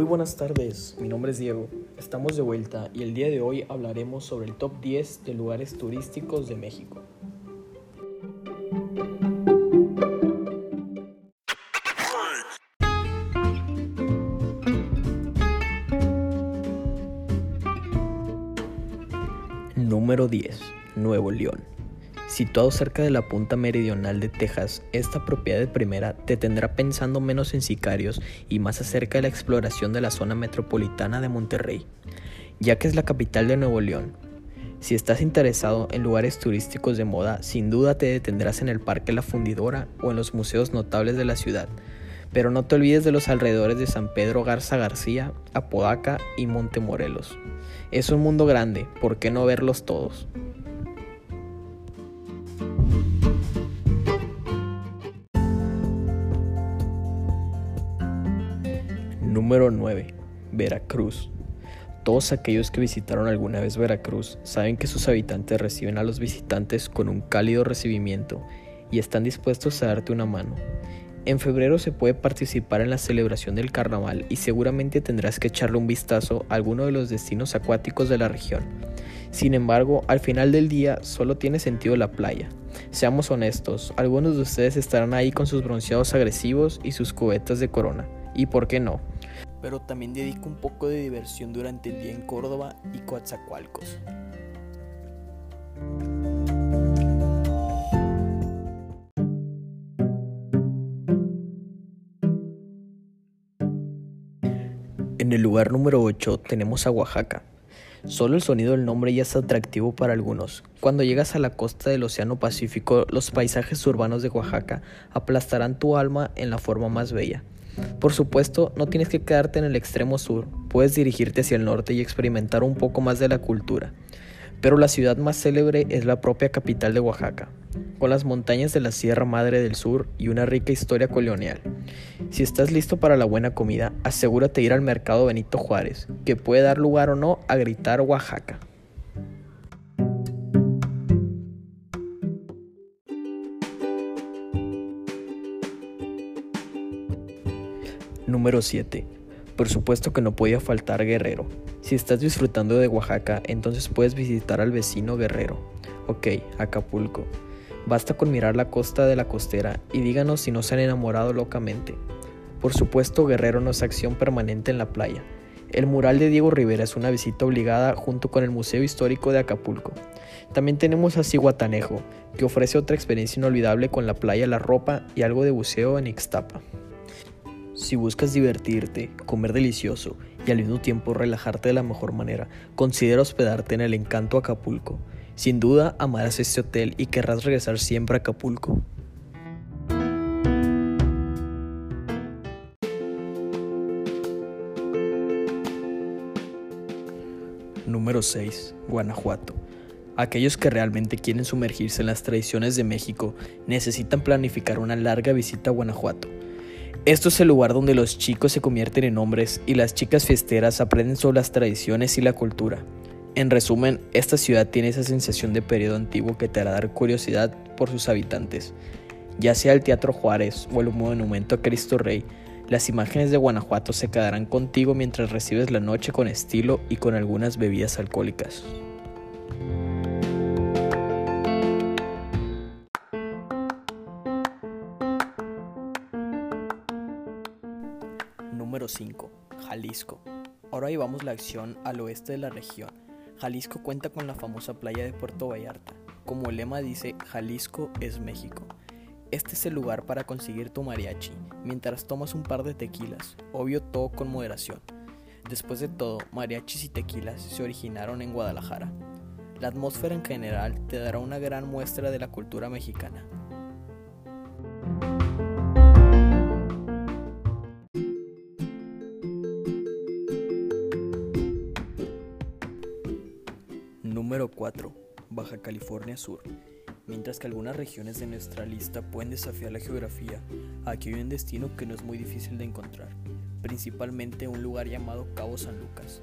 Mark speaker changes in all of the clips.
Speaker 1: Muy buenas tardes, mi nombre es Diego, estamos de vuelta y el día de hoy hablaremos sobre el top 10 de lugares turísticos de México. Número 10. Nuevo León. Situado cerca de la punta meridional de Texas, esta propiedad de primera te tendrá pensando menos en sicarios y más acerca de la exploración de la zona metropolitana de Monterrey, ya que es la capital de Nuevo León. Si estás interesado en lugares turísticos de moda, sin duda te detendrás en el Parque La Fundidora o en los museos notables de la ciudad, pero no te olvides de los alrededores de San Pedro Garza García, Apodaca y Montemorelos. Es un mundo grande, ¿por qué no verlos todos? Número 9. Veracruz. Todos aquellos que visitaron alguna vez Veracruz saben que sus habitantes reciben a los visitantes con un cálido recibimiento y están dispuestos a darte una mano. En febrero se puede participar en la celebración del carnaval y seguramente tendrás que echarle un vistazo a alguno de los destinos acuáticos de la región. Sin embargo, al final del día solo tiene sentido la playa. Seamos honestos, algunos de ustedes estarán ahí con sus bronceados agresivos y sus cubetas de corona. ¿Y por qué no? Pero también dedico un poco de diversión durante el día en Córdoba y Coatzacoalcos. En el lugar número 8 tenemos a Oaxaca. Solo el sonido del nombre ya es atractivo para algunos. Cuando llegas a la costa del Océano Pacífico, los paisajes urbanos de Oaxaca aplastarán tu alma en la forma más bella. Por supuesto, no tienes que quedarte en el extremo sur, puedes dirigirte hacia el norte y experimentar un poco más de la cultura. Pero la ciudad más célebre es la propia capital de Oaxaca, con las montañas de la Sierra Madre del Sur y una rica historia colonial. Si estás listo para la buena comida, asegúrate de ir al mercado Benito Juárez, que puede dar lugar o no a gritar Oaxaca. Número 7. Por supuesto que no podía faltar Guerrero. Si estás disfrutando de Oaxaca, entonces puedes visitar al vecino Guerrero. Ok, Acapulco. Basta con mirar la costa de la costera y díganos si no se han enamorado locamente. Por supuesto, Guerrero no es acción permanente en la playa. El mural de Diego Rivera es una visita obligada junto con el Museo Histórico de Acapulco. También tenemos a Cihuatanejo, que ofrece otra experiencia inolvidable con la playa La Ropa y algo de buceo en Ixtapa. Si buscas divertirte, comer delicioso y al mismo tiempo relajarte de la mejor manera, considera hospedarte en el Encanto Acapulco. Sin duda amarás este hotel y querrás regresar siempre a Acapulco. Número 6. Guanajuato. Aquellos que realmente quieren sumergirse en las tradiciones de México necesitan planificar una larga visita a Guanajuato. Esto es el lugar donde los chicos se convierten en hombres y las chicas fiesteras aprenden sobre las tradiciones y la cultura. En resumen, esta ciudad tiene esa sensación de periodo antiguo que te hará dar curiosidad por sus habitantes. Ya sea el Teatro Juárez o el Monumento a Cristo Rey, las imágenes de Guanajuato se quedarán contigo mientras recibes la noche con estilo y con algunas bebidas alcohólicas. Jalisco. Ahora llevamos la acción al oeste de la región. Jalisco cuenta con la famosa playa de Puerto Vallarta. Como el lema dice, Jalisco es México. Este es el lugar para conseguir tu mariachi, mientras tomas un par de tequilas, obvio todo con moderación. Después de todo, mariachis y tequilas se originaron en Guadalajara. La atmósfera en general te dará una gran muestra de la cultura mexicana. Número 4. Baja California Sur. Mientras que algunas regiones de nuestra lista pueden desafiar la geografía, aquí hay un destino que no es muy difícil de encontrar, principalmente un lugar llamado Cabo San Lucas.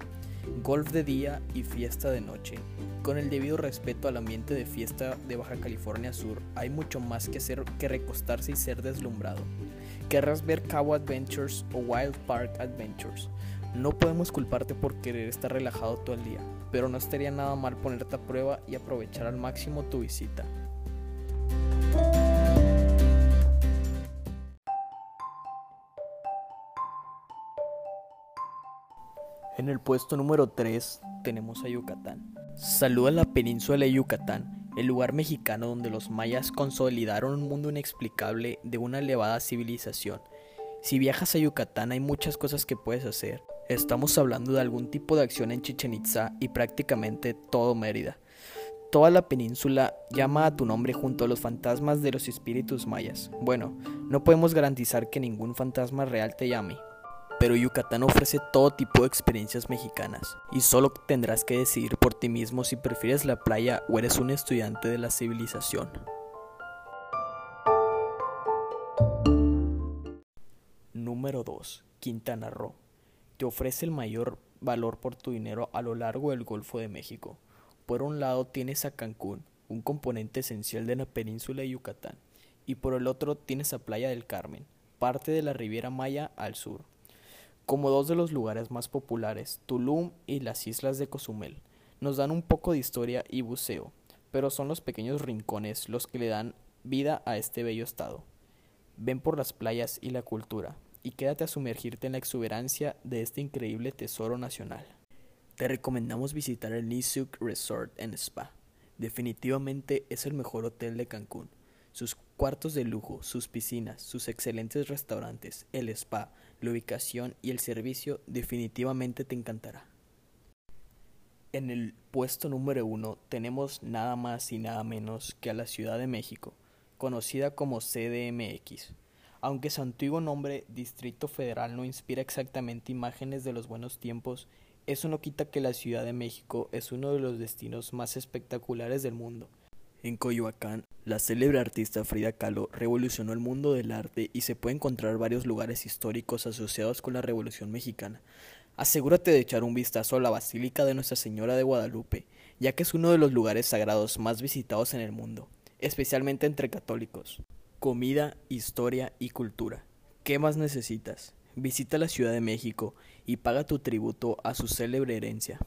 Speaker 1: Golf de día y fiesta de noche. Con el debido respeto al ambiente de fiesta de Baja California Sur, hay mucho más que hacer que recostarse y ser deslumbrado. Querrás ver Cabo Adventures o Wild Park Adventures, No podemos culparte por querer estar relajado todo el día, pero no estaría nada mal ponerte a prueba y aprovechar al máximo tu visita. En el puesto número 3 tenemos a Yucatán. Saluda la península de Yucatán, el lugar mexicano donde los mayas consolidaron un mundo inexplicable de una elevada civilización. Si viajas a Yucatán hay muchas cosas que puedes hacer. Estamos hablando de algún tipo de acción en Chichen Itza y prácticamente todo Mérida. Toda la península llama a tu nombre junto a los fantasmas de los espíritus mayas. Bueno, no podemos garantizar que ningún fantasma real te llame, pero Yucatán ofrece todo tipo de experiencias mexicanas y solo tendrás que decidir por ti mismo si prefieres la playa o eres un estudiante de la civilización. Número 2. Quintana Roo. Te ofrece el mayor valor por tu dinero a lo largo del Golfo de México. Por un lado tienes a Cancún, un componente esencial de la península de Yucatán, y por el otro tienes a Playa del Carmen, parte de la Riviera Maya al sur. Como dos de los lugares más populares, Tulum y las islas de Cozumel, nos dan un poco de historia y buceo, pero son los pequeños rincones los que le dan vida a este bello estado. Ven por las playas y la cultura, y quédate a sumergirte en la exuberancia de este increíble tesoro nacional. Te recomendamos visitar el Nisuk Resort Spa. Definitivamente es el mejor hotel de Cancún. Sus cuartos de lujo, sus piscinas, sus excelentes restaurantes, el spa, la ubicación y el servicio definitivamente te encantará. En el puesto número uno tenemos nada más y nada menos que a la Ciudad de México, conocida como CDMX. Aunque su antiguo nombre Distrito Federal no inspira exactamente imágenes de los buenos tiempos, eso no quita que la Ciudad de México es uno de los destinos más espectaculares del mundo. En Coyoacán, la célebre artista Frida Kahlo revolucionó el mundo del arte y se puede encontrar varios lugares históricos asociados con la Revolución Mexicana. Asegúrate de echar un vistazo a la Basílica de Nuestra Señora de Guadalupe, ya que es uno de los lugares sagrados más visitados en el mundo, especialmente entre católicos comida, historia y cultura. ¿Qué más necesitas? Visita la Ciudad de México y paga tu tributo a su célebre herencia.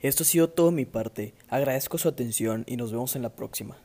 Speaker 1: Esto ha sido todo mi parte. Agradezco su atención y nos vemos en la próxima.